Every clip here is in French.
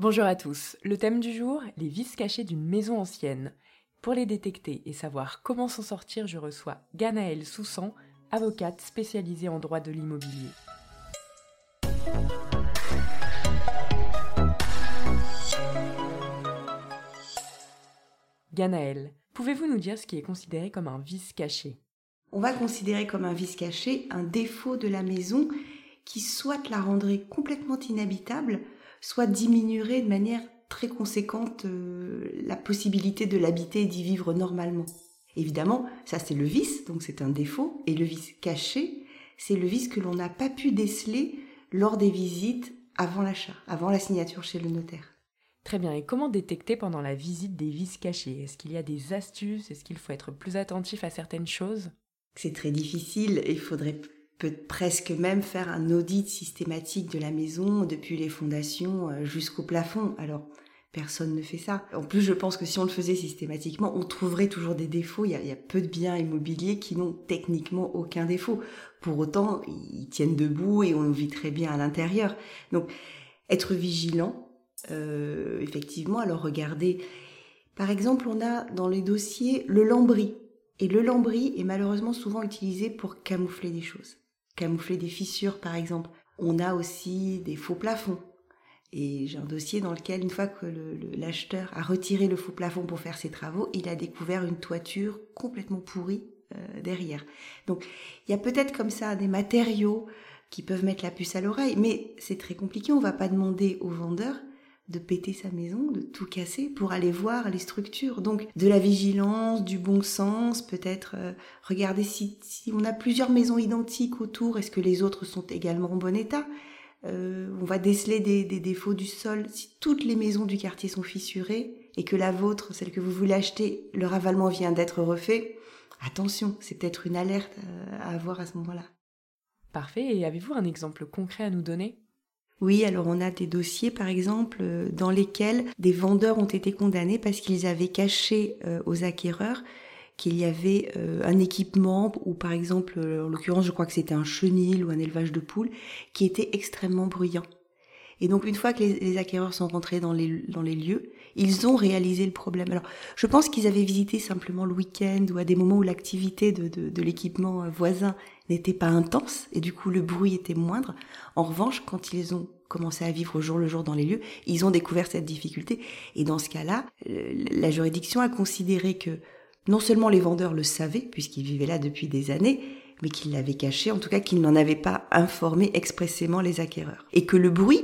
Bonjour à tous. Le thème du jour, les vices cachés d'une maison ancienne. Pour les détecter et savoir comment s'en sortir, je reçois Ganaëlle Soussan, avocate spécialisée en droit de l'immobilier. Ganaëlle, pouvez-vous nous dire ce qui est considéré comme un vice caché? On va considérer comme un vice caché un défaut de la maison qui soit la rendrait complètement inhabitable, soit diminuerait de manière très conséquente euh, la possibilité de l'habiter et d'y vivre normalement. Évidemment, ça c'est le vice, donc c'est un défaut, et le vice caché, c'est le vice que l'on n'a pas pu déceler lors des visites avant l'achat, avant la signature chez le notaire. Très bien, et comment détecter pendant la visite des vices cachés? Est-ce qu'il y a des astuces? Est-ce qu'il faut être plus attentif à certaines choses? C'est très difficile, il faudrait peut presque même faire un audit systématique de la maison, depuis les fondations euh, jusqu'au plafond. Alors, personne ne fait ça. En plus, je pense que si on le faisait systématiquement, on trouverait toujours des défauts. Il y a, peu de biens immobiliers qui n'ont techniquement aucun défaut. Pour autant, ils tiennent debout et on vit très bien à l'intérieur. Donc, être vigilant, euh, effectivement, alors regardez. Par exemple, on a dans les dossiers le lambris. Et le lambris est malheureusement souvent utilisé pour camoufler des choses camoufler des fissures par exemple. On a aussi des faux plafonds. Et j'ai un dossier dans lequel, une fois que l'acheteur a retiré le faux plafond pour faire ses travaux, il a découvert une toiture complètement pourrie euh, derrière. Donc il y a peut-être comme ça des matériaux qui peuvent mettre la puce à l'oreille, mais c'est très compliqué. On va pas demander au vendeur de péter sa maison, de tout casser pour aller voir les structures. Donc de la vigilance, du bon sens, peut-être euh, regarder si, on a plusieurs maisons identiques autour, est-ce que les autres sont également en bon état? Euh, On va déceler des, des, défauts du sol. Si toutes les maisons du quartier sont fissurées et que la vôtre, celle que vous voulez acheter, le ravalement vient d'être refait, attention, c'est peut-être une alerte euh, à avoir à ce moment-là. Parfait, et avez-vous un exemple concret à nous donner? Oui, alors on a des dossiers par exemple euh, dans lesquels des vendeurs ont été condamnés parce qu'ils avaient caché euh, aux acquéreurs qu'il y avait euh, un équipement ou par exemple en l'occurrence je crois que c'était un chenil ou un élevage de poules qui était extrêmement bruyant. Et donc une fois que les, acquéreurs sont rentrés dans les, dans les lieux, ils ont réalisé le problème. Alors je pense qu'ils avaient visité simplement le week-end ou à des moments où l'activité de, de, de l'équipement voisin n'était pas intense et du coup le bruit était moindre. En revanche, quand ils ont commencé à vivre au jour le jour dans les lieux, ils ont découvert cette difficulté. Et dans ce cas-là, la juridiction a considéré que non seulement les vendeurs le savaient, puisqu'ils vivaient là depuis des années, mais qu'ils l'avaient caché, en tout cas qu'ils n'en avaient pas informé expressément les acquéreurs. Et que le bruit,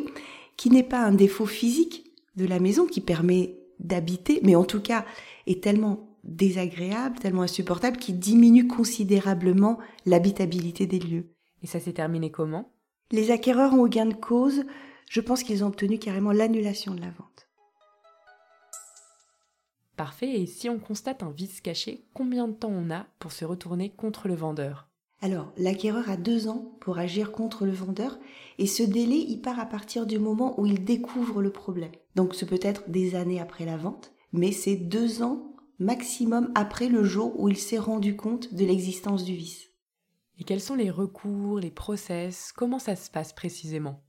qui n'est pas un défaut physique de la maison qui permet d'habiter, mais en tout cas est tellement désagréable, tellement insupportable, qu'il diminue considérablement l'habitabilité des lieux. Et ça s'est terminé comment? Les acquéreurs ont eu gain de cause, je pense qu'ils ont obtenu carrément l'annulation de la vente. Parfait, et si on constate un vice caché, combien de temps on a pour se retourner contre le vendeur? Alors, l'acquéreur a deux ans pour agir contre le vendeur et ce délai, il part à partir du moment où il découvre le problème. Donc, ce peut être des années après la vente, mais c'est deux ans maximum après le jour où il s'est rendu compte de l'existence du vice. Et quels sont les recours, les process? Comment ça se passe précisément?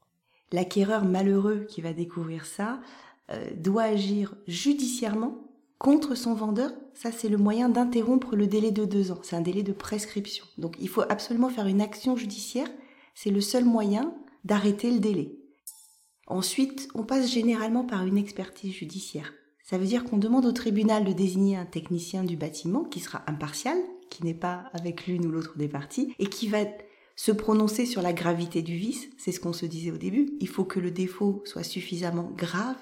L'acquéreur malheureux qui va découvrir ça euh, doit agir judiciairement contre son vendeur. Ça, c'est le moyen d'interrompre le délai de deux ans. C'est un délai de prescription. Donc, il faut absolument faire une action judiciaire. C'est le seul moyen d'arrêter le délai. Ensuite, on passe généralement par une expertise judiciaire. Ça veut dire qu'on demande au tribunal de désigner un technicien du bâtiment qui sera impartial, qui n'est pas avec l'une ou l'autre des parties, et qui va se prononcer sur la gravité du vice. C'est ce qu'on se disait au début. Il faut que le défaut soit suffisamment grave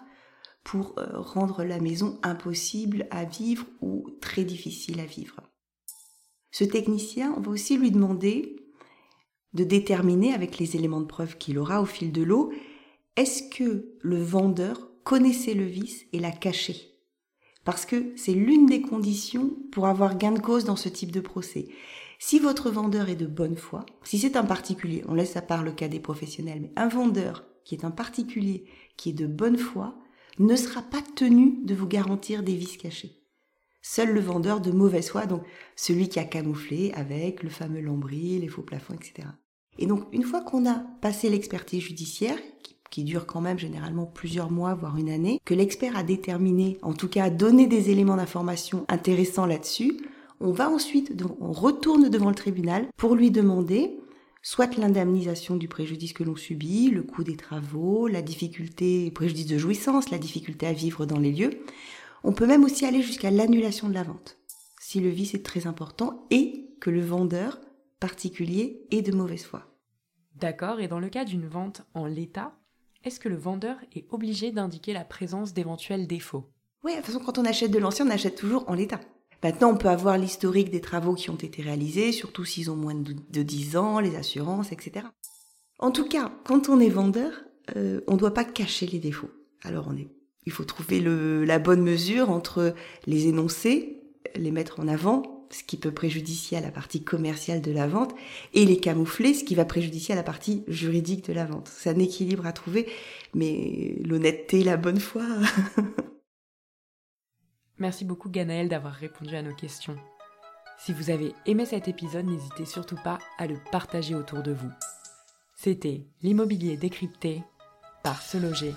pour euh, rendre la maison impossible à vivre ou très difficile à vivre. Ce technicien, on va aussi lui demander de déterminer avec les éléments de preuve qu'il aura au fil de l'eau, est-ce que le vendeur connaissez le vice et l'a caché? Parce que c'est l'une des conditions pour avoir gain de cause dans ce type de procès. Si votre vendeur est de bonne foi, si c'est un particulier, on laisse à part le cas des professionnels, mais un vendeur qui est un particulier, qui est de bonne foi, ne sera pas tenu de vous garantir des vices cachés. Seul le vendeur de mauvaise foi, donc celui qui a camouflé avec le fameux lambris, les faux plafonds, etc. Et donc, une fois qu'on a passé l'expertise judiciaire, qui dure quand même généralement plusieurs mois, voire une année, que l'expert a déterminé, en tout cas a donné des éléments d'information intéressants là-dessus, on va ensuite, on retourne devant le tribunal pour lui demander soit l'indemnisation du préjudice que l'on subit, le coût des travaux, la difficulté, préjudice de jouissance, la difficulté à vivre dans les lieux. On peut même aussi aller jusqu'à l'annulation de la vente, si le vice est très important et que le vendeur particulier est de mauvaise foi. D'accord, et dans le cas d'une vente en l'état, est-ce que le vendeur est obligé d'indiquer la présence d'éventuels défauts? Oui, de toute façon, quand on achète de l'ancien, on achète toujours en l'état. Maintenant, on peut avoir l'historique des travaux qui ont été réalisés, surtout s'ils ont moins de 10 ans, les assurances, etc. En tout cas, quand on est vendeur, euh, on ne doit pas cacher les défauts. Alors, on est, il faut trouver le, la bonne mesure entre les énoncer, les mettre en avant ce qui peut préjudicier à la partie commerciale de la vente, et les camoufler, ce qui va préjudicier à la partie juridique de la vente. C'est un équilibre à trouver, mais l'honnêteté, la bonne foi. Merci beaucoup Ganaël d'avoir répondu à nos questions. Si vous avez aimé cet épisode, n'hésitez surtout pas à le partager autour de vous. C'était l'immobilier décrypté par Se Loger.